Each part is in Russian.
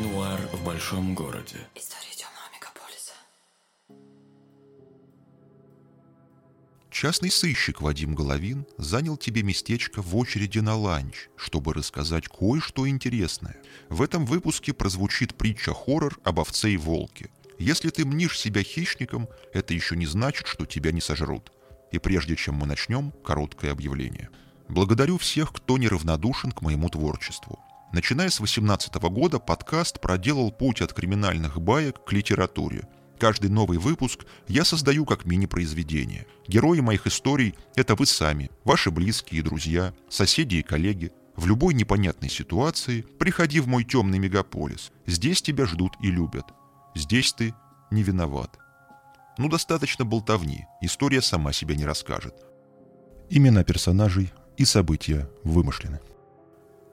Нуар в большом городе. История темного мегаполиса. Частный сыщик Вадим Головин занял тебе местечко в очереди на ланч, чтобы рассказать кое-что интересное. В этом выпуске прозвучит притча-хоррор об овце и волке. Если ты мнишь себя хищником, это еще не значит, что тебя не сожрут. И прежде чем мы начнем, короткое объявление. Благодарю всех, кто неравнодушен к моему творчеству. Начиная с 2018 года подкаст проделал путь от криминальных баек к литературе. Каждый новый выпуск я создаю как мини-произведение. Герои моих историй — это вы сами, ваши близкие и друзья, соседи и коллеги. В любой непонятной ситуации приходи в мой темный мегаполис. Здесь тебя ждут и любят. Здесь ты не виноват. Ну, достаточно болтовни, история сама себя не расскажет. Имена персонажей и события вымышлены.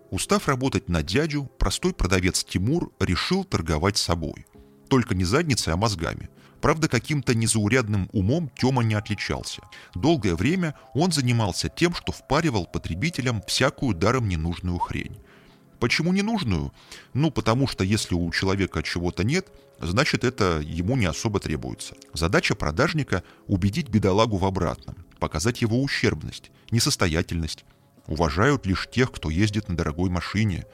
Устав работать на дядю, простой продавец Тимур решил торговать собой. Только не задницей, а мозгами. Правда, каким-то незаурядным умом Тёма не отличался. Долгое время он занимался тем, что впаривал потребителям всякую даром ненужную хрень. Почему ненужную? Ну, потому что если у человека чего-то нет, значит это ему не особо требуется. Задача продажника – убедить бедолагу в обратном, показать его ущербность, несостоятельность, уважают лишь тех, кто ездит на дорогой машине,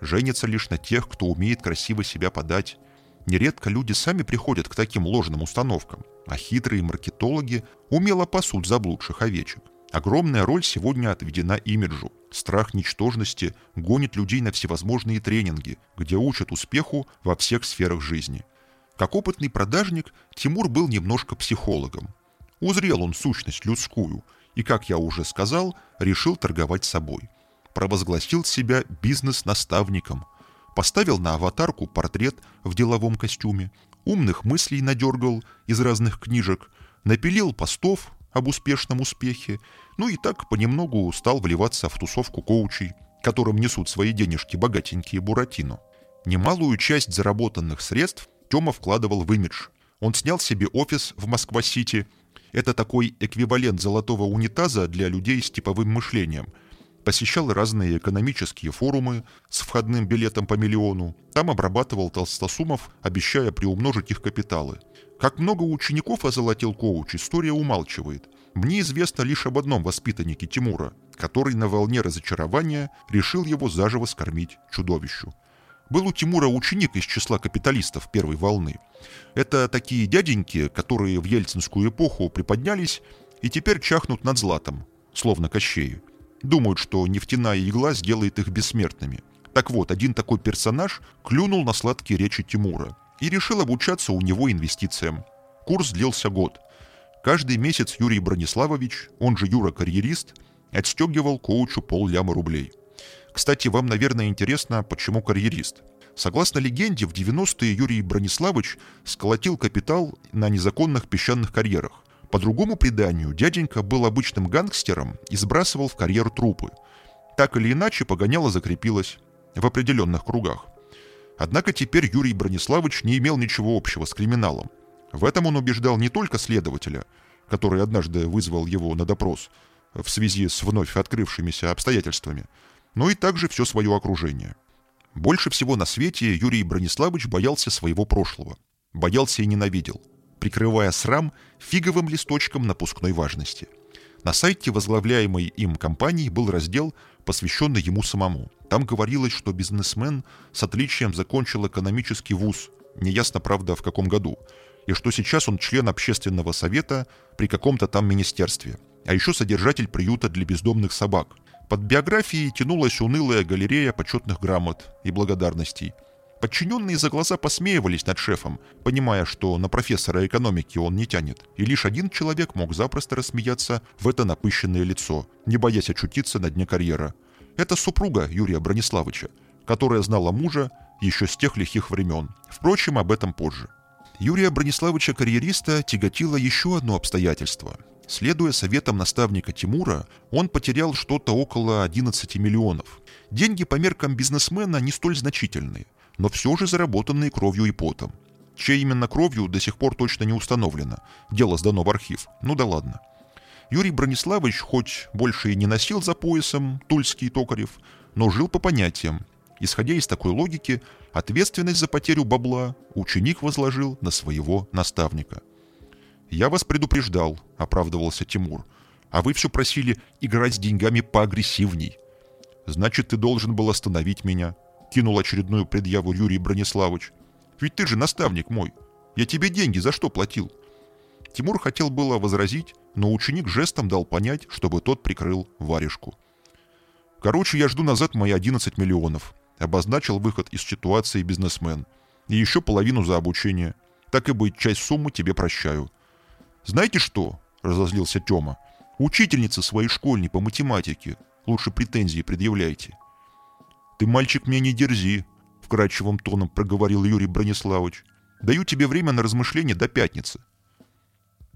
женятся лишь на тех, кто умеет красиво себя подать. Нередко люди сами приходят к таким ложным установкам, а хитрые маркетологи умело пасут заблудших овечек. Огромная роль сегодня отведена имиджу. Страх ничтожности гонит людей на всевозможные тренинги, где учат успеху во всех сферах жизни. Как опытный продажник, Тимур был немножко психологом. Узрел он сущность людскую – и, как я уже сказал, решил торговать собой. Провозгласил себя бизнес-наставником. Поставил на аватарку портрет в деловом костюме, умных мыслей надергал из разных книжек, напилил постов об успешном успехе, ну и так понемногу стал вливаться в тусовку коучей, которым несут свои денежки богатенькие Буратино. Немалую часть заработанных средств Тёма вкладывал в имидж. Он снял себе офис в Москва-Сити – это такой эквивалент золотого унитаза для людей с типовым мышлением. Посещал разные экономические форумы с входным билетом по миллиону. Там обрабатывал толстосумов, обещая приумножить их капиталы. Как много учеников озолотил коуч, история умалчивает. Мне известно лишь об одном воспитаннике Тимура, который на волне разочарования решил его заживо скормить чудовищу. Был у Тимура ученик из числа капиталистов первой волны. Это такие дяденьки, которые в ельцинскую эпоху приподнялись и теперь чахнут над златом, словно кощеи. Думают, что нефтяная игла сделает их бессмертными. Так вот, один такой персонаж клюнул на сладкие речи Тимура и решил обучаться у него инвестициям. Курс длился год. Каждый месяц Юрий Брониславович, он же Юра-карьерист, отстегивал коучу полляма рублей – кстати, вам, наверное, интересно, почему карьерист. Согласно легенде, в 90-е Юрий Брониславович сколотил капитал на незаконных песчаных карьерах. По другому преданию, дяденька был обычным гангстером и сбрасывал в карьер трупы. Так или иначе, погоняло закрепилось в определенных кругах. Однако теперь Юрий Брониславович не имел ничего общего с криминалом. В этом он убеждал не только следователя, который однажды вызвал его на допрос в связи с вновь открывшимися обстоятельствами – но и также все свое окружение. Больше всего на свете Юрий Брониславович боялся своего прошлого. Боялся и ненавидел, прикрывая срам фиговым листочком напускной важности. На сайте возглавляемой им компании был раздел, посвященный ему самому. Там говорилось, что бизнесмен с отличием закончил экономический вуз, неясно, правда, в каком году, и что сейчас он член общественного совета при каком-то там министерстве, а еще содержатель приюта для бездомных собак – под биографией тянулась унылая галерея почетных грамот и благодарностей. Подчиненные за глаза посмеивались над шефом, понимая, что на профессора экономики он не тянет, и лишь один человек мог запросто рассмеяться в это напыщенное лицо, не боясь очутиться на дне карьера. Это супруга Юрия Брониславовича, которая знала мужа еще с тех лихих времен. Впрочем, об этом позже. Юрия Брониславовича-карьериста тяготило еще одно обстоятельство – Следуя советам наставника Тимура, он потерял что-то около 11 миллионов. Деньги по меркам бизнесмена не столь значительные, но все же заработанные кровью и потом. Чей именно кровью до сих пор точно не установлено. Дело сдано в архив. Ну да ладно. Юрий Брониславович хоть больше и не носил за поясом Тульский Токарев, но жил по понятиям. Исходя из такой логики, ответственность за потерю бабла ученик возложил на своего наставника. «Я вас предупреждал», — оправдывался Тимур, «а вы все просили играть с деньгами поагрессивней». «Значит, ты должен был остановить меня», — кинул очередную предъяву Юрий Брониславович. «Ведь ты же наставник мой. Я тебе деньги за что платил?» Тимур хотел было возразить, но ученик жестом дал понять, чтобы тот прикрыл варежку. «Короче, я жду назад мои 11 миллионов», — обозначил выход из ситуации бизнесмен. «И еще половину за обучение. Так и быть, часть суммы тебе прощаю». «Знаете что?» — разозлился Тёма. «Учительница своей школьной по математике. Лучше претензии предъявляйте». «Ты, мальчик, мне не дерзи», — вкрадчивым тоном проговорил Юрий Брониславович. «Даю тебе время на размышление до пятницы.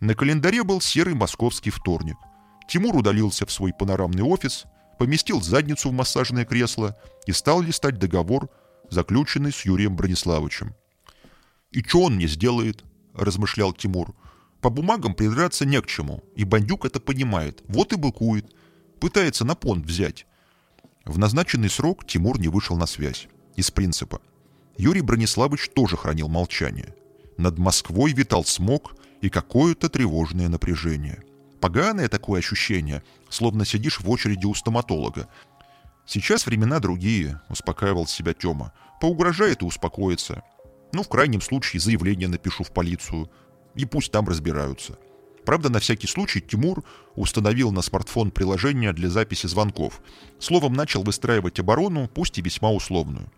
На календаре был серый московский вторник. Тимур удалился в свой панорамный офис, поместил задницу в массажное кресло и стал листать договор, заключенный с Юрием Брониславовичем. «И что он мне сделает?» – размышлял Тимур. «По бумагам придраться не к чему, и бандюк это понимает, вот и быкует, пытается на понт взять». В назначенный срок Тимур не вышел на связь. Из принципа. Юрий Брониславович тоже хранил молчание. Над Москвой витал смог, и какое-то тревожное напряжение. Поганое такое ощущение, словно сидишь в очереди у стоматолога. Сейчас времена другие, успокаивал себя Тёма. Поугрожает и успокоится. Ну, в крайнем случае, заявление напишу в полицию. И пусть там разбираются. Правда, на всякий случай Тимур установил на смартфон приложение для записи звонков. Словом, начал выстраивать оборону, пусть и весьма условную.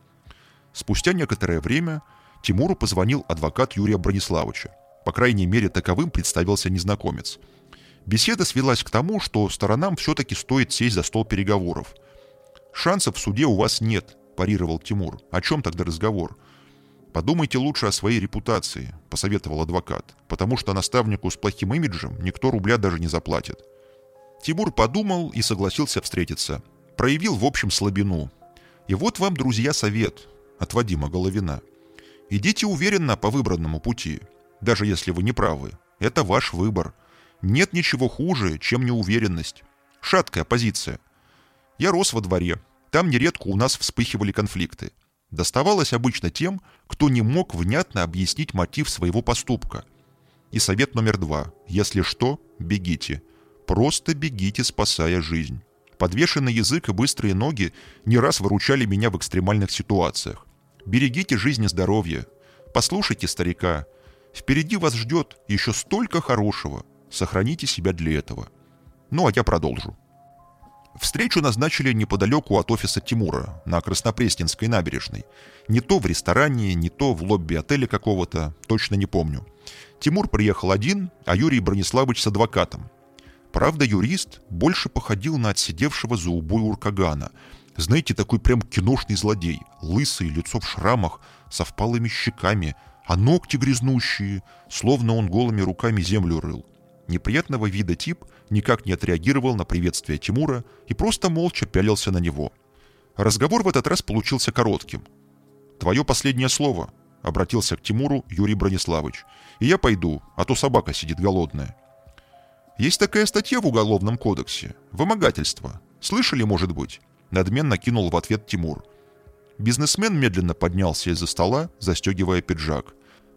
Спустя некоторое время Тимуру позвонил адвокат Юрия Брониславовича. По крайней мере, таковым представился незнакомец. Беседа свелась к тому, что сторонам все-таки стоит сесть за стол переговоров. «Шансов в суде у вас нет», – парировал Тимур. «О чем тогда разговор?» «Подумайте лучше о своей репутации», – посоветовал адвокат, «потому что наставнику с плохим имиджем никто рубля даже не заплатит». Тимур подумал и согласился встретиться. Проявил в общем слабину. И вот вам, друзья, совет от Вадима Головина. Идите уверенно по выбранному пути – даже если вы не правы. Это ваш выбор. Нет ничего хуже, чем неуверенность. Шаткая позиция. Я рос во дворе. Там нередко у нас вспыхивали конфликты. Доставалось обычно тем, кто не мог внятно объяснить мотив своего поступка. И совет номер два. Если что, бегите. Просто бегите, спасая жизнь. Подвешенный язык и быстрые ноги не раз выручали меня в экстремальных ситуациях. Берегите жизнь и здоровье. Послушайте старика. Впереди вас ждет еще столько хорошего. Сохраните себя для этого. Ну, а я продолжу. Встречу назначили неподалеку от офиса Тимура, на Краснопресненской набережной. Не то в ресторане, не то в лобби отеля какого-то, точно не помню. Тимур приехал один, а Юрий Брониславович с адвокатом. Правда, юрист больше походил на отсидевшего за убой уркагана. Знаете, такой прям киношный злодей. Лысый, лицо в шрамах, со впалыми щеками, а ногти грязнущие, словно он голыми руками землю рыл. Неприятного вида тип никак не отреагировал на приветствие Тимура и просто молча пялился на него. Разговор в этот раз получился коротким. «Твое последнее слово», — обратился к Тимуру Юрий Брониславович. «И я пойду, а то собака сидит голодная». «Есть такая статья в Уголовном кодексе. Вымогательство. Слышали, может быть?» Надменно кинул в ответ Тимур. Бизнесмен медленно поднялся из-за стола, застегивая пиджак.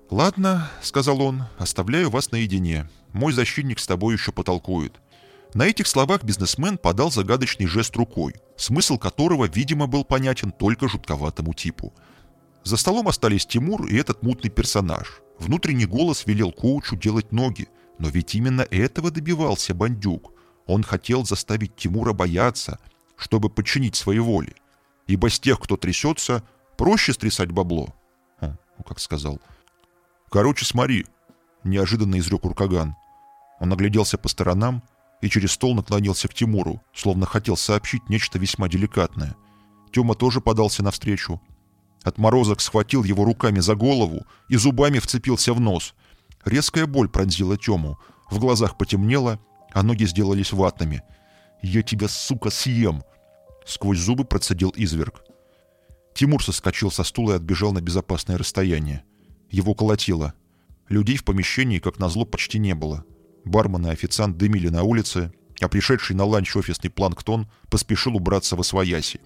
«Ладно», — сказал он, — «оставляю вас наедине. Мой защитник с тобой еще потолкует». На этих словах бизнесмен подал загадочный жест рукой, смысл которого, видимо, был понятен только жутковатому типу. За столом остались Тимур и этот мутный персонаж. Внутренний голос велел коучу делать ноги, но ведь именно этого добивался бандюк. Он хотел заставить Тимура бояться, чтобы подчинить своей воле ибо с тех, кто трясется, проще стрясать бабло. Ну, как сказал. Короче, смотри, неожиданно изрек Уркаган. Он огляделся по сторонам и через стол наклонился к Тимуру, словно хотел сообщить нечто весьма деликатное. Тёма тоже подался навстречу. Отморозок схватил его руками за голову и зубами вцепился в нос. Резкая боль пронзила Тему, в глазах потемнело, а ноги сделались ватными. «Я тебя, сука, съем!» Сквозь зубы процедил изверг. Тимур соскочил со стула и отбежал на безопасное расстояние. Его колотило. Людей в помещении, как назло, почти не было. Бармен и официант дымили на улице, а пришедший на ланч офисный планктон поспешил убраться во свояси.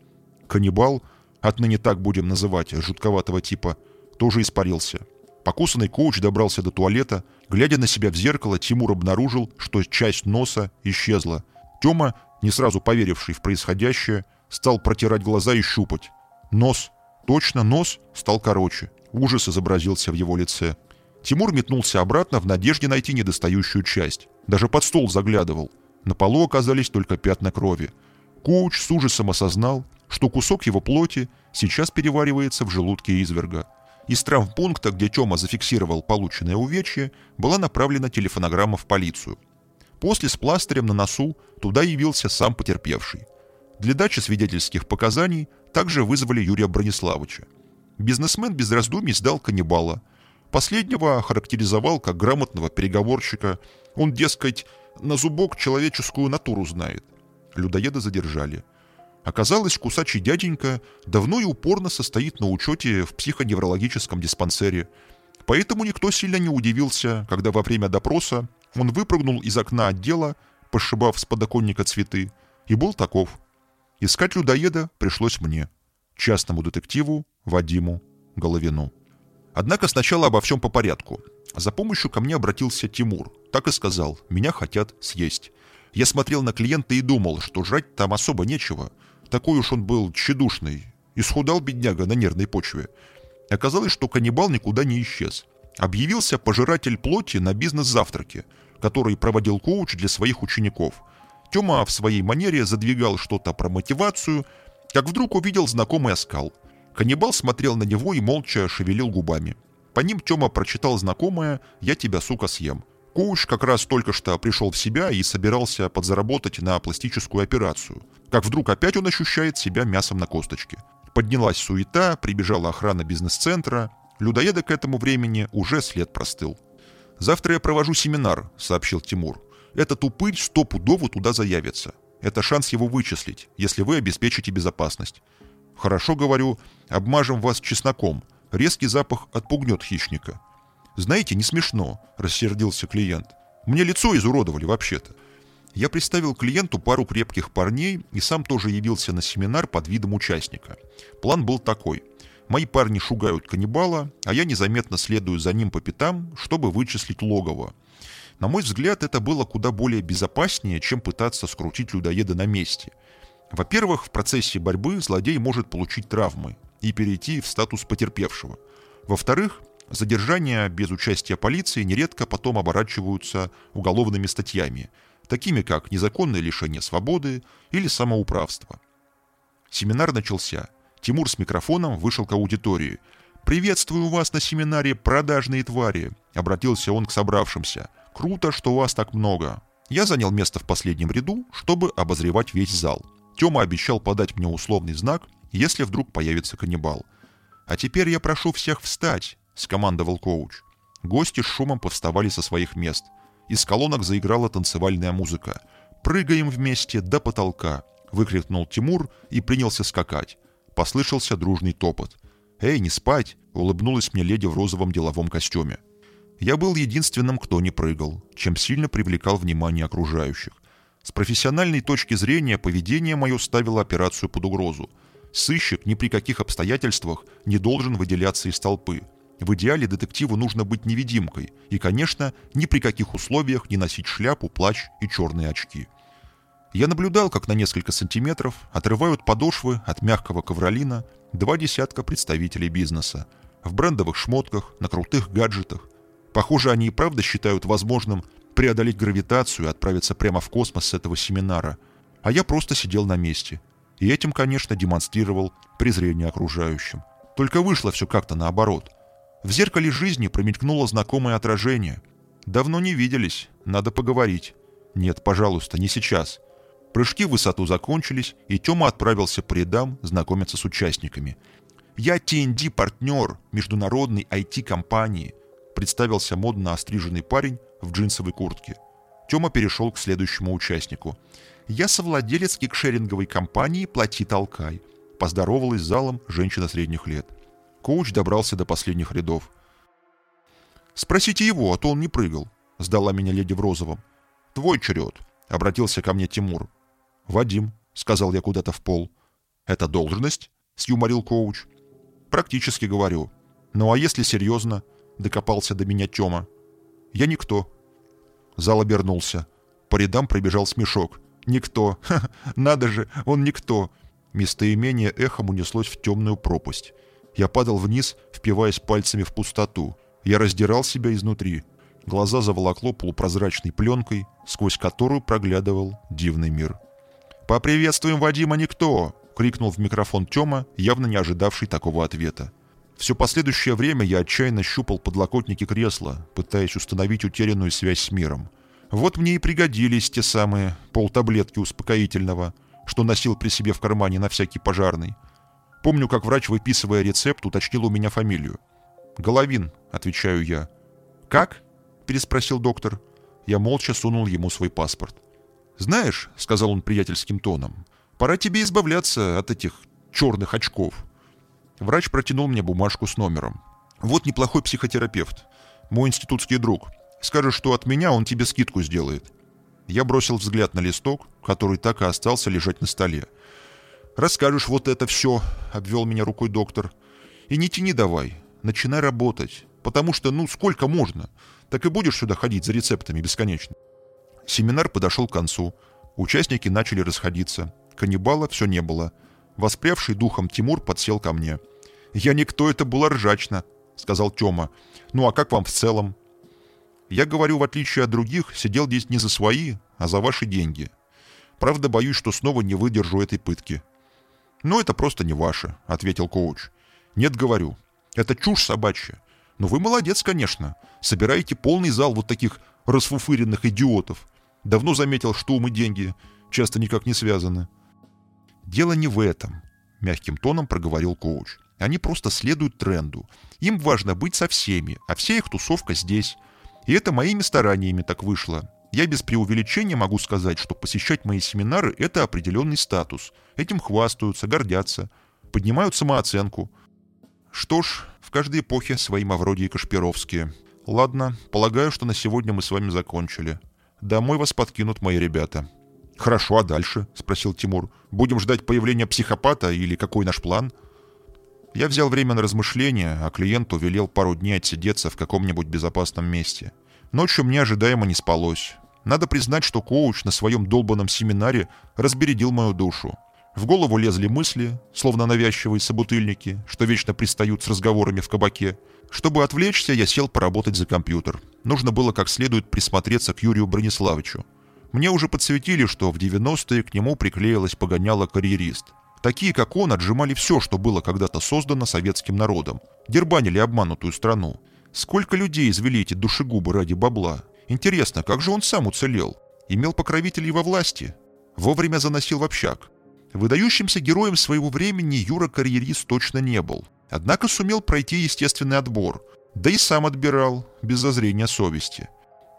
Каннибал, отныне так будем называть жутковатого типа, тоже испарился. Покусанный коуч добрался до туалета. Глядя на себя в зеркало, Тимур обнаружил, что часть носа исчезла. Тёма, не сразу поверивший в происходящее, стал протирать глаза и щупать. Нос, точно нос, стал короче. Ужас изобразился в его лице. Тимур метнулся обратно в надежде найти недостающую часть. Даже под стол заглядывал. На полу оказались только пятна крови. Коуч с ужасом осознал, что кусок его плоти сейчас переваривается в желудке изверга. Из травмпункта, где Тёма зафиксировал полученное увечье, была направлена телефонограмма в полицию. После с пластырем на носу туда явился сам потерпевший. Для дачи свидетельских показаний также вызвали Юрия Брониславовича. Бизнесмен без раздумий сдал каннибала. Последнего характеризовал как грамотного переговорщика. Он, дескать, на зубок человеческую натуру знает. Людоеда задержали. Оказалось, кусачий дяденька давно и упорно состоит на учете в психоневрологическом диспансере. Поэтому никто сильно не удивился, когда во время допроса он выпрыгнул из окна отдела, пошибав с подоконника цветы, и был таков. Искать людоеда пришлось мне, частному детективу Вадиму Головину. Однако сначала обо всем по порядку. За помощью ко мне обратился Тимур. Так и сказал, меня хотят съесть. Я смотрел на клиента и думал, что жрать там особо нечего. Такой уж он был тщедушный. Исхудал бедняга на нервной почве. Оказалось, что каннибал никуда не исчез. Объявился пожиратель плоти на бизнес-завтраке, который проводил коуч для своих учеников. Тёма в своей манере задвигал что-то про мотивацию, как вдруг увидел знакомый оскал. Каннибал смотрел на него и молча шевелил губами. По ним Тёма прочитал знакомое «Я тебя, сука, съем». Коуч как раз только что пришел в себя и собирался подзаработать на пластическую операцию. Как вдруг опять он ощущает себя мясом на косточке. Поднялась суета, прибежала охрана бизнес-центра. Людоеда к этому времени уже след простыл. «Завтра я провожу семинар», — сообщил Тимур. «Этот упырь стопудово туда заявится. Это шанс его вычислить, если вы обеспечите безопасность. Хорошо, говорю, обмажем вас чесноком. Резкий запах отпугнет хищника. «Знаете, не смешно», – рассердился клиент. «Мне лицо изуродовали вообще-то». Я представил клиенту пару крепких парней и сам тоже явился на семинар под видом участника. План был такой. Мои парни шугают каннибала, а я незаметно следую за ним по пятам, чтобы вычислить логово. На мой взгляд, это было куда более безопаснее, чем пытаться скрутить людоеда на месте. Во-первых, в процессе борьбы злодей может получить травмы и перейти в статус потерпевшего. Во-вторых, Задержания без участия полиции нередко потом оборачиваются уголовными статьями, такими как незаконное лишение свободы или самоуправство. Семинар начался. Тимур с микрофоном вышел к аудитории. «Приветствую вас на семинаре «Продажные твари», — обратился он к собравшимся. «Круто, что вас так много». Я занял место в последнем ряду, чтобы обозревать весь зал. Тёма обещал подать мне условный знак, если вдруг появится каннибал. «А теперь я прошу всех встать», — скомандовал коуч. Гости с шумом повставали со своих мест. Из колонок заиграла танцевальная музыка. «Прыгаем вместе до потолка!» — выкрикнул Тимур и принялся скакать. Послышался дружный топот. «Эй, не спать!» — улыбнулась мне леди в розовом деловом костюме. Я был единственным, кто не прыгал, чем сильно привлекал внимание окружающих. С профессиональной точки зрения поведение мое ставило операцию под угрозу. Сыщик ни при каких обстоятельствах не должен выделяться из толпы. В идеале детективу нужно быть невидимкой и, конечно, ни при каких условиях не носить шляпу, плащ и черные очки. Я наблюдал, как на несколько сантиметров отрывают подошвы от мягкого ковролина два десятка представителей бизнеса. В брендовых шмотках, на крутых гаджетах. Похоже, они и правда считают возможным преодолеть гравитацию и отправиться прямо в космос с этого семинара. А я просто сидел на месте. И этим, конечно, демонстрировал презрение окружающим. Только вышло все как-то наоборот – в зеркале жизни промелькнуло знакомое отражение. Давно не виделись, надо поговорить. Нет, пожалуйста, не сейчас. Прыжки в высоту закончились, и Тёма отправился по рядам знакомиться с участниками. «Я TND-партнер международной IT-компании», представился модно остриженный парень в джинсовой куртке. Тёма перешел к следующему участнику. «Я совладелец кикшеринговой компании «Плати толкай», поздоровалась с залом женщина средних лет. Коуч добрался до последних рядов. «Спросите его, а то он не прыгал», — сдала меня леди в розовом. «Твой черед», — обратился ко мне Тимур. «Вадим», — сказал я куда-то в пол. «Это должность?» — сюморил коуч. «Практически говорю. Ну а если серьезно?» — докопался до меня Тёма. «Я никто». Зал обернулся. По рядам пробежал смешок. «Никто! Ха, надо же, он никто!» Местоимение эхом унеслось в темную пропасть. Я падал вниз, впиваясь пальцами в пустоту. Я раздирал себя изнутри. Глаза заволокло полупрозрачной пленкой, сквозь которую проглядывал дивный мир. «Поприветствуем Вадима Никто!» — крикнул в микрофон Тёма, явно не ожидавший такого ответа. Все последующее время я отчаянно щупал подлокотники кресла, пытаясь установить утерянную связь с миром. Вот мне и пригодились те самые полтаблетки успокоительного, что носил при себе в кармане на всякий пожарный. Помню, как врач, выписывая рецепт, уточнил у меня фамилию. «Головин», — отвечаю я. «Как?» — переспросил доктор. Я молча сунул ему свой паспорт. «Знаешь», — сказал он приятельским тоном, — «пора тебе избавляться от этих черных очков». Врач протянул мне бумажку с номером. «Вот неплохой психотерапевт. Мой институтский друг. Скажешь, что от меня он тебе скидку сделает». Я бросил взгляд на листок, который так и остался лежать на столе. «Расскажешь вот это все», — обвел меня рукой доктор. «И не тяни давай. Начинай работать. Потому что, ну, сколько можно? Так и будешь сюда ходить за рецептами бесконечно». Семинар подошел к концу. Участники начали расходиться. Каннибала все не было. Воспрявший духом Тимур подсел ко мне. «Я никто, это было ржачно», — сказал Тёма. «Ну а как вам в целом?» «Я говорю, в отличие от других, сидел здесь не за свои, а за ваши деньги. Правда, боюсь, что снова не выдержу этой пытки». «Ну, это просто не ваше», — ответил коуч. «Нет, говорю. Это чушь собачья. Но вы молодец, конечно. Собираете полный зал вот таких расфуфыренных идиотов. Давно заметил, что ум и деньги часто никак не связаны. «Дело не в этом», — мягким тоном проговорил коуч. «Они просто следуют тренду. Им важно быть со всеми, а вся их тусовка здесь. И это моими стараниями так вышло. Я без преувеличения могу сказать, что посещать мои семинары – это определенный статус. Этим хвастаются, гордятся, поднимают самооценку. Что ж, в каждой эпохе свои Мавроди и Кашпировские. Ладно, полагаю, что на сегодня мы с вами закончили. Домой вас подкинут мои ребята. «Хорошо, а дальше?» — спросил Тимур. «Будем ждать появления психопата или какой наш план?» Я взял время на размышления, а клиенту велел пару дней отсидеться в каком-нибудь безопасном месте. Ночью мне ожидаемо не спалось. Надо признать, что коуч на своем долбанном семинаре разбередил мою душу. В голову лезли мысли, словно навязчивые собутыльники, что вечно пристают с разговорами в кабаке. Чтобы отвлечься, я сел поработать за компьютер. Нужно было как следует присмотреться к Юрию Брониславовичу. Мне уже подсветили, что в 90-е к нему приклеилась погоняла карьерист. Такие, как он, отжимали все, что было когда-то создано советским народом. Дербанили обманутую страну. Сколько людей извели эти душегубы ради бабла? Интересно, как же он сам уцелел? Имел покровителей во власти? Вовремя заносил в общак. Выдающимся героем своего времени Юра-карьерист точно не был. Однако сумел пройти естественный отбор. Да и сам отбирал, без зазрения совести.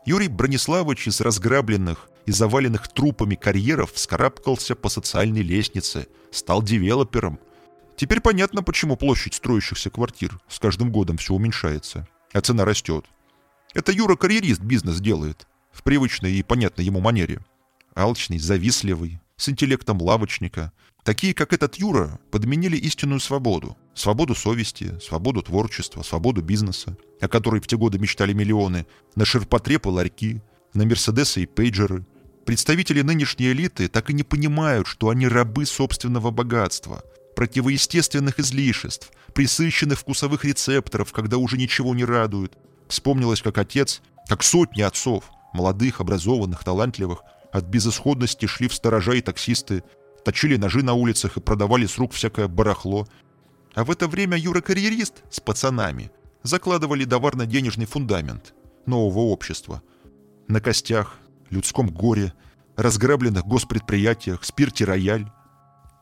Юрий Брониславович из разграбленных и заваленных трупами карьеров вскарабкался по социальной лестнице, стал девелопером. Теперь понятно, почему площадь строящихся квартир с каждым годом все уменьшается, а цена растет. Это Юра карьерист бизнес делает, в привычной и понятной ему манере. Алчный, завистливый, с интеллектом лавочника. Такие, как этот Юра, подменили истинную свободу. Свободу совести, свободу творчества, свободу бизнеса, о которой в те годы мечтали миллионы, на ширпотреб и ларьки, на Мерседесы и пейджеры, Представители нынешней элиты так и не понимают, что они рабы собственного богатства, противоестественных излишеств, присыщенных вкусовых рецепторов, когда уже ничего не радует. Вспомнилось, как отец, как сотни отцов, молодых, образованных, талантливых, от безысходности шли в сторожа и таксисты, точили ножи на улицах и продавали с рук всякое барахло. А в это время Юра-карьерист с пацанами закладывали товарно-денежный фундамент нового общества. На костях, людском горе, разграбленных госпредприятиях, спирте «Рояль».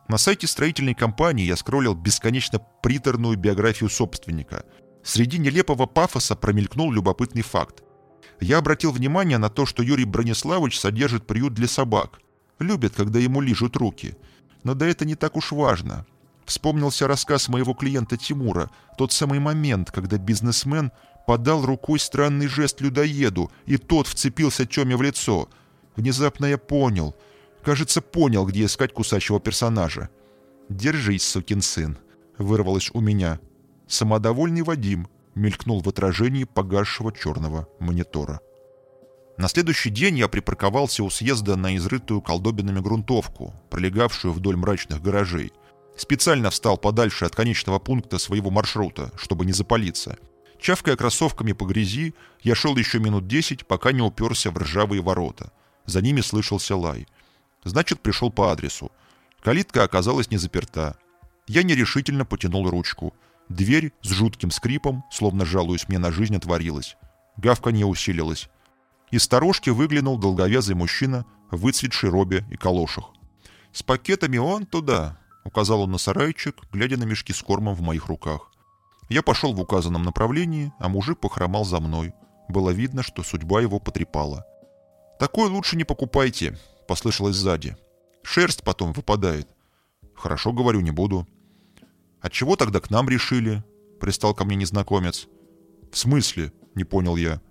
На сайте строительной компании я скроллил бесконечно приторную биографию собственника. Среди нелепого пафоса промелькнул любопытный факт. Я обратил внимание на то, что Юрий Брониславович содержит приют для собак. Любит, когда ему лижут руки. Но да это не так уж важно. Вспомнился рассказ моего клиента Тимура, тот самый момент, когда бизнесмен подал рукой странный жест людоеду, и тот вцепился Тёме в лицо. Внезапно я понял, кажется, понял, где искать кусачего персонажа. «Держись, сукин сын», — вырвалось у меня. «Самодовольный Вадим», — мелькнул в отражении погасшего черного монитора. На следующий день я припарковался у съезда на изрытую колдобинами грунтовку, пролегавшую вдоль мрачных гаражей. Специально встал подальше от конечного пункта своего маршрута, чтобы не запалиться. Чавкая кроссовками по грязи, я шел еще минут десять, пока не уперся в ржавые ворота. За ними слышался лай. Значит, пришел по адресу. Калитка оказалась не заперта. Я нерешительно потянул ручку. Дверь с жутким скрипом, словно жалуясь мне на жизнь, отворилась. Гавка не усилилась. Из сторожки выглянул долговязый мужчина в выцветшей робе и калошах. «С пакетами он туда», — указал он на сарайчик, глядя на мешки с кормом в моих руках. Я пошел в указанном направлении, а мужик похромал за мной. Было видно, что судьба его потрепала. «Такое лучше не покупайте», — послышалось сзади. Шерсть потом выпадает. Хорошо, говорю, не буду. Отчего тогда к нам решили? Пристал ко мне незнакомец. В смысле? Не понял я.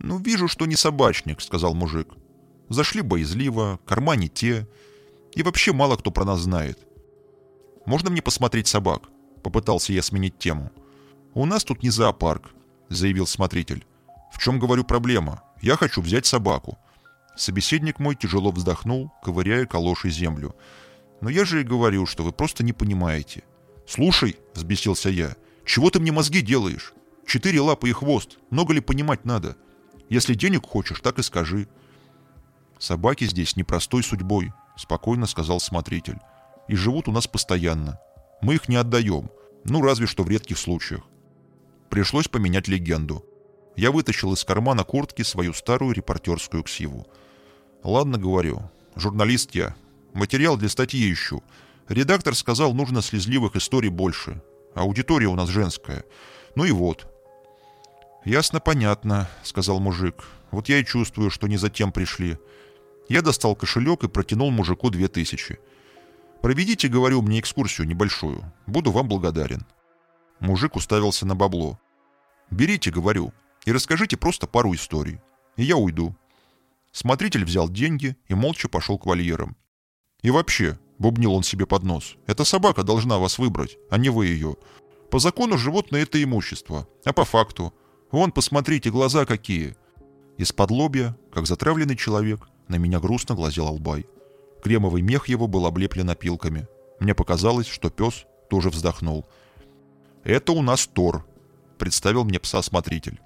Ну, вижу, что не собачник, сказал мужик. Зашли боязливо, корма не те. И вообще мало кто про нас знает. Можно мне посмотреть собак? Попытался я сменить тему. У нас тут не зоопарк, заявил смотритель. В чем, говорю, проблема? Я хочу взять собаку. Собеседник мой тяжело вздохнул, ковыряя калошей землю. «Но я же и говорю, что вы просто не понимаете». «Слушай», — взбесился я, — «чего ты мне мозги делаешь? Четыре лапы и хвост. Много ли понимать надо? Если денег хочешь, так и скажи». «Собаки здесь непростой судьбой», — спокойно сказал смотритель. «И живут у нас постоянно. Мы их не отдаем. Ну, разве что в редких случаях». Пришлось поменять легенду. Я вытащил из кармана куртки свою старую репортерскую ксиву. Ладно, говорю. Журналист я. Материал для статьи ищу. Редактор сказал, нужно слезливых историй больше. Аудитория у нас женская. Ну и вот. Ясно, понятно, сказал мужик. Вот я и чувствую, что не затем пришли. Я достал кошелек и протянул мужику две тысячи. Проведите, говорю, мне экскурсию небольшую. Буду вам благодарен. Мужик уставился на бабло. Берите, говорю, и расскажите просто пару историй. И я уйду. Смотритель взял деньги и молча пошел к вольерам. «И вообще», — бубнил он себе под нос, — «эта собака должна вас выбрать, а не вы ее. По закону животное — это имущество, а по факту. Вон, посмотрите, глаза какие». Из-под лобья, как затравленный человек, на меня грустно глазел Албай. Кремовый мех его был облеплен опилками. Мне показалось, что пес тоже вздохнул. «Это у нас Тор», — представил мне пса-смотритель.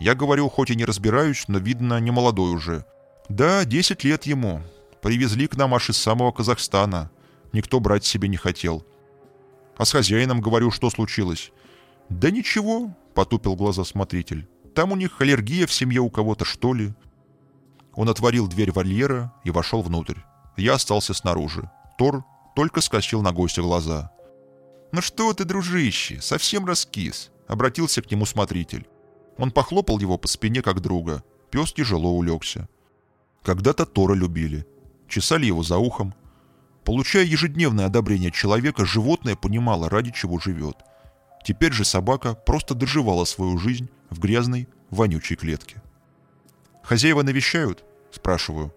Я говорю, хоть и не разбираюсь, но, видно, не молодой уже. Да, 10 лет ему. Привезли к нам аж из самого Казахстана. Никто брать себе не хотел. А с хозяином, говорю, что случилось? Да ничего, потупил глаза смотритель. Там у них аллергия в семье у кого-то, что ли? Он отворил дверь вольера и вошел внутрь. Я остался снаружи. Тор только скосил на гостя глаза. «Ну что ты, дружище, совсем раскис?» — обратился к нему смотритель. Он похлопал его по спине, как друга. Пес тяжело улегся. Когда-то Тора любили. Чесали его за ухом. Получая ежедневное одобрение человека, животное понимало, ради чего живет. Теперь же собака просто доживала свою жизнь в грязной, вонючей клетке. «Хозяева навещают?» – спрашиваю.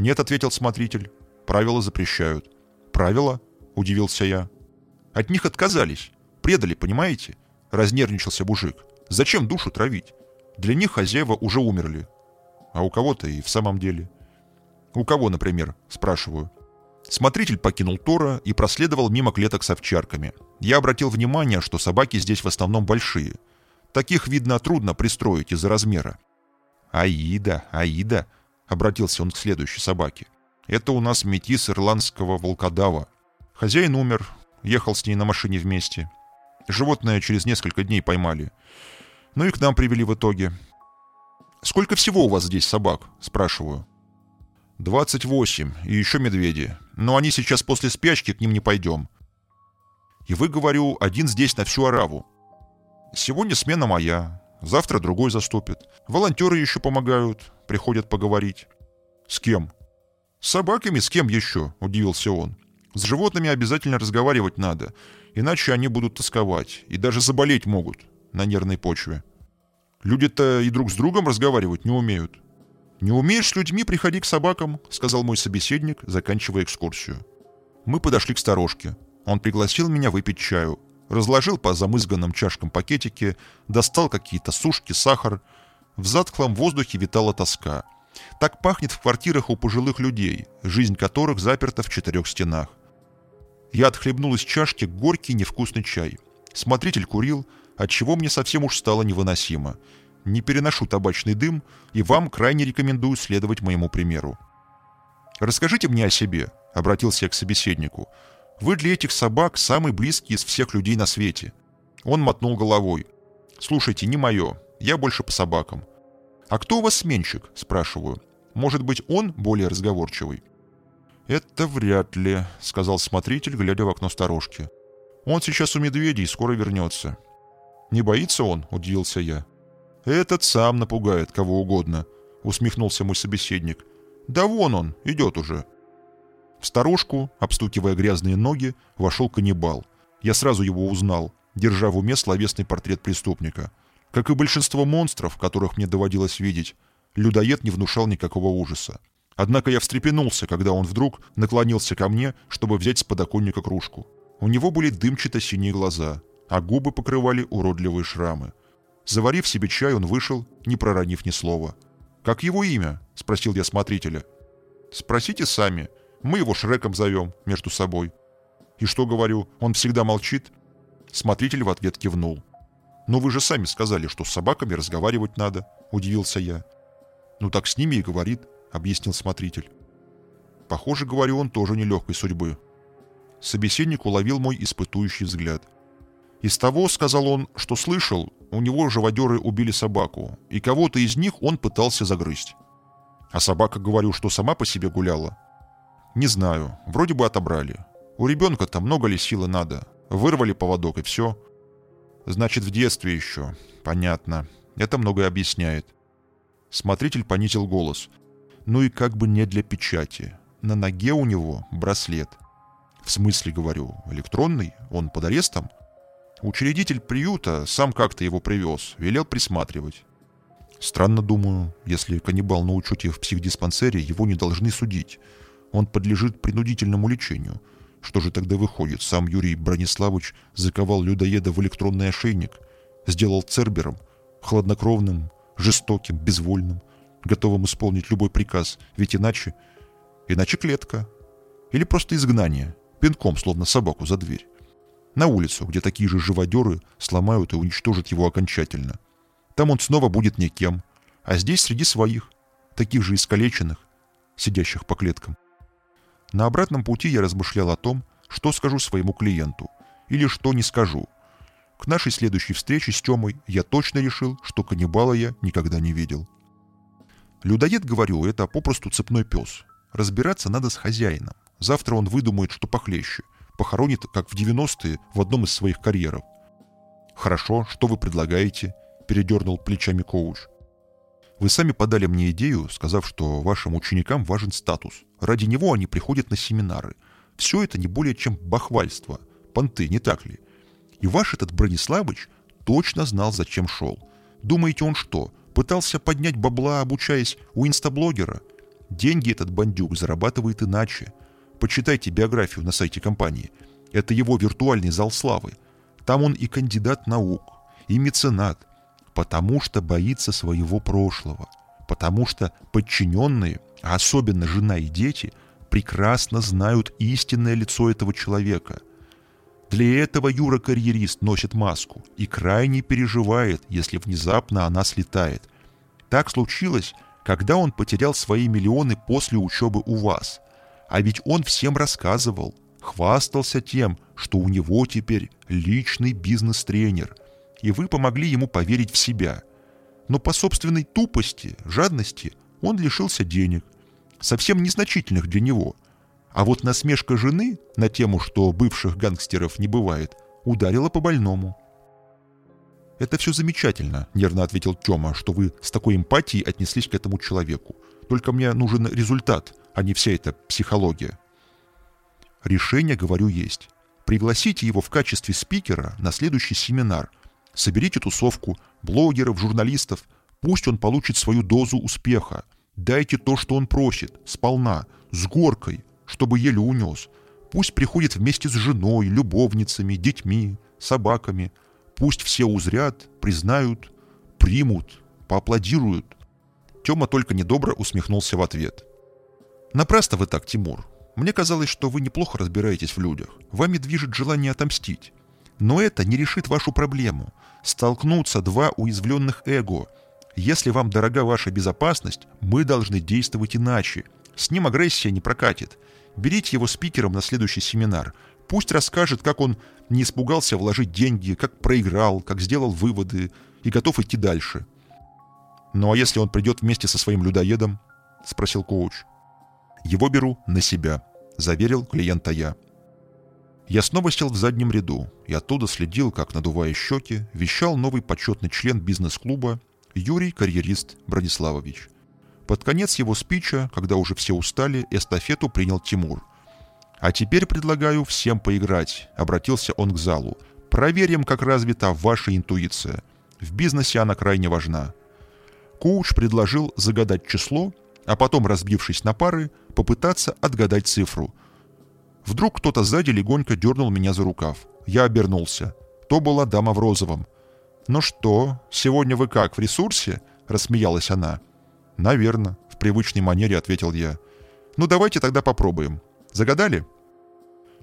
«Нет», – ответил смотритель. «Правила запрещают». «Правила?» – удивился я. «От них отказались. Предали, понимаете?» – разнервничался мужик. Зачем душу травить? Для них хозяева уже умерли. А у кого-то и в самом деле. У кого, например, спрашиваю. Смотритель покинул Тора и проследовал мимо клеток с овчарками. Я обратил внимание, что собаки здесь в основном большие. Таких, видно, трудно пристроить из-за размера. «Аида, Аида», — обратился он к следующей собаке. «Это у нас метис ирландского волкодава. Хозяин умер, ехал с ней на машине вместе. Животное через несколько дней поймали. Ну и к нам привели в итоге. «Сколько всего у вас здесь собак?» – спрашиваю. «Двадцать восемь, и еще медведи. Но они сейчас после спячки, к ним не пойдем». «И вы, говорю, один здесь на всю ораву». «Сегодня смена моя, завтра другой заступит. Волонтеры еще помогают, приходят поговорить». «С кем?» «С собаками с кем еще?» – удивился он. «С животными обязательно разговаривать надо, иначе они будут тосковать и даже заболеть могут на нервной почве. Люди-то и друг с другом разговаривать не умеют. «Не умеешь с людьми, приходи к собакам», — сказал мой собеседник, заканчивая экскурсию. Мы подошли к сторожке. Он пригласил меня выпить чаю. Разложил по замызганным чашкам пакетики, достал какие-то сушки, сахар. В затхлом воздухе витала тоска. Так пахнет в квартирах у пожилых людей, жизнь которых заперта в четырех стенах. Я отхлебнул из чашки горький невкусный чай. Смотритель курил, отчего мне совсем уж стало невыносимо. Не переношу табачный дым, и вам крайне рекомендую следовать моему примеру. «Расскажите мне о себе», — обратился я к собеседнику. «Вы для этих собак самый близкий из всех людей на свете». Он мотнул головой. «Слушайте, не мое. Я больше по собакам». «А кто у вас сменщик?» — спрашиваю. «Может быть, он более разговорчивый?» «Это вряд ли», — сказал смотритель, глядя в окно сторожки. «Он сейчас у медведей, скоро вернется». «Не боится он?» — удивился я. «Этот сам напугает кого угодно», — усмехнулся мой собеседник. «Да вон он, идет уже». В сторожку, обстукивая грязные ноги, вошел каннибал. Я сразу его узнал, держа в уме словесный портрет преступника. Как и большинство монстров, которых мне доводилось видеть, людоед не внушал никакого ужаса. Однако я встрепенулся, когда он вдруг наклонился ко мне, чтобы взять с подоконника кружку. У него были дымчато-синие глаза, а губы покрывали уродливые шрамы. Заварив себе чай, он вышел, не проронив ни слова. «Как его имя?» — спросил я смотрителя. «Спросите сами. Мы его Шреком зовем, между собой». «И что, говорю, он всегда молчит?» Смотритель в ответ кивнул. «Но вы же сами сказали, что с собаками разговаривать надо», — удивился я. «Ну так с ними и говорит», — объяснил смотритель. Похоже, говорю, он тоже нелегкой судьбы. Собеседник уловил мой испытующий взгляд. Из того, сказал он, что слышал, у него живодеры убили собаку, и кого-то из них он пытался загрызть. А собака, говорю, что сама по себе гуляла. Не знаю, вроде бы отобрали. У ребенка-то много ли силы надо? Вырвали поводок и все. Значит, в детстве еще. Понятно. Это многое объясняет. Смотритель понизил голос. Ну и как бы не для печати. На ноге у него браслет. В смысле, говорю, электронный? Он под арестом? Учредитель приюта сам как-то его привез, велел присматривать. Странно, думаю, если каннибал на учете в психдиспансере, его не должны судить. Он подлежит принудительному лечению. Что же тогда выходит? Сам Юрий Брониславович заковал людоеда в электронный ошейник, сделал цербером, хладнокровным, жестоким, безвольным готовым исполнить любой приказ, ведь иначе... Иначе клетка. Или просто изгнание, пинком, словно собаку за дверь. На улицу, где такие же живодеры сломают и уничтожат его окончательно. Там он снова будет никем, а здесь среди своих, таких же искалеченных, сидящих по клеткам. На обратном пути я размышлял о том, что скажу своему клиенту или что не скажу. К нашей следующей встрече с Тёмой я точно решил, что каннибала я никогда не видел. Людоед, говорю, это попросту цепной пес. Разбираться надо с хозяином. Завтра он выдумает, что похлеще. Похоронит, как в 90-е, в одном из своих карьеров. «Хорошо, что вы предлагаете?» – передернул плечами коуч. «Вы сами подали мне идею, сказав, что вашим ученикам важен статус. Ради него они приходят на семинары. Все это не более чем бахвальство, понты, не так ли? И ваш этот Брониславыч точно знал, зачем шел. Думаете, он что, Пытался поднять бабла, обучаясь у инстаблогера. Деньги этот бандюк зарабатывает иначе. Почитайте биографию на сайте компании. Это его виртуальный зал славы. Там он и кандидат наук, и меценат. Потому что боится своего прошлого. Потому что подчиненные, а особенно жена и дети, прекрасно знают истинное лицо этого человека – для этого Юра-карьерист носит маску и крайне переживает, если внезапно она слетает. Так случилось, когда он потерял свои миллионы после учебы у вас. А ведь он всем рассказывал, хвастался тем, что у него теперь личный бизнес-тренер, и вы помогли ему поверить в себя. Но по собственной тупости, жадности он лишился денег, совсем незначительных для него – а вот насмешка жены на тему, что бывших гангстеров не бывает, ударила по больному. «Это все замечательно», — нервно ответил Тёма, «что вы с такой эмпатией отнеслись к этому человеку. Только мне нужен результат, а не вся эта психология». Решение, говорю, есть. Пригласите его в качестве спикера на следующий семинар. Соберите тусовку блогеров, журналистов. Пусть он получит свою дозу успеха. Дайте то, что он просит, сполна, с горкой, чтобы еле унес. Пусть приходит вместе с женой, любовницами, детьми, собаками. Пусть все узрят, признают, примут, поаплодируют. Тёма только недобро усмехнулся в ответ. «Напрасно вы так, Тимур. Мне казалось, что вы неплохо разбираетесь в людях. Вами движет желание отомстить. Но это не решит вашу проблему. Столкнутся два уязвленных эго. Если вам дорога ваша безопасность, мы должны действовать иначе. С ним агрессия не прокатит. Берите его спикером на следующий семинар. Пусть расскажет, как он не испугался вложить деньги, как проиграл, как сделал выводы и готов идти дальше. «Ну а если он придет вместе со своим людоедом?» — спросил коуч. «Его беру на себя», — заверил клиента я. Я снова сел в заднем ряду и оттуда следил, как, надувая щеки, вещал новый почетный член бизнес-клуба Юрий Карьерист Брониславович. Под конец его спича, когда уже все устали, эстафету принял Тимур. «А теперь предлагаю всем поиграть», — обратился он к залу. «Проверим, как развита ваша интуиция. В бизнесе она крайне важна». Коуч предложил загадать число, а потом, разбившись на пары, попытаться отгадать цифру. Вдруг кто-то сзади легонько дернул меня за рукав. Я обернулся. То была дама в розовом. «Ну что, сегодня вы как, в ресурсе?» — рассмеялась она. «Наверно», — в привычной манере ответил я. «Ну давайте тогда попробуем. Загадали?»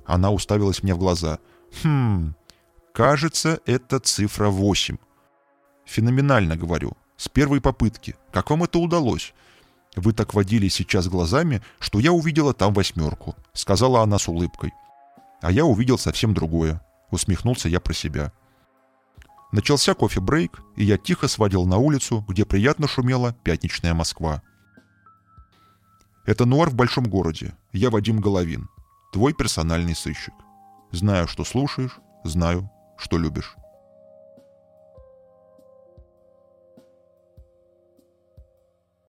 Она уставилась мне в глаза. «Хм, кажется, это цифра 8». «Феноменально, — говорю. С первой попытки. Как вам это удалось?» «Вы так водили сейчас глазами, что я увидела там восьмерку», — сказала она с улыбкой. «А я увидел совсем другое», — усмехнулся я про себя. Начался кофе-брейк, и я тихо сводил на улицу, где приятно шумела пятничная Москва. Это нуар в большом городе. Я Вадим Головин, твой персональный сыщик. Знаю, что слушаешь, знаю, что любишь.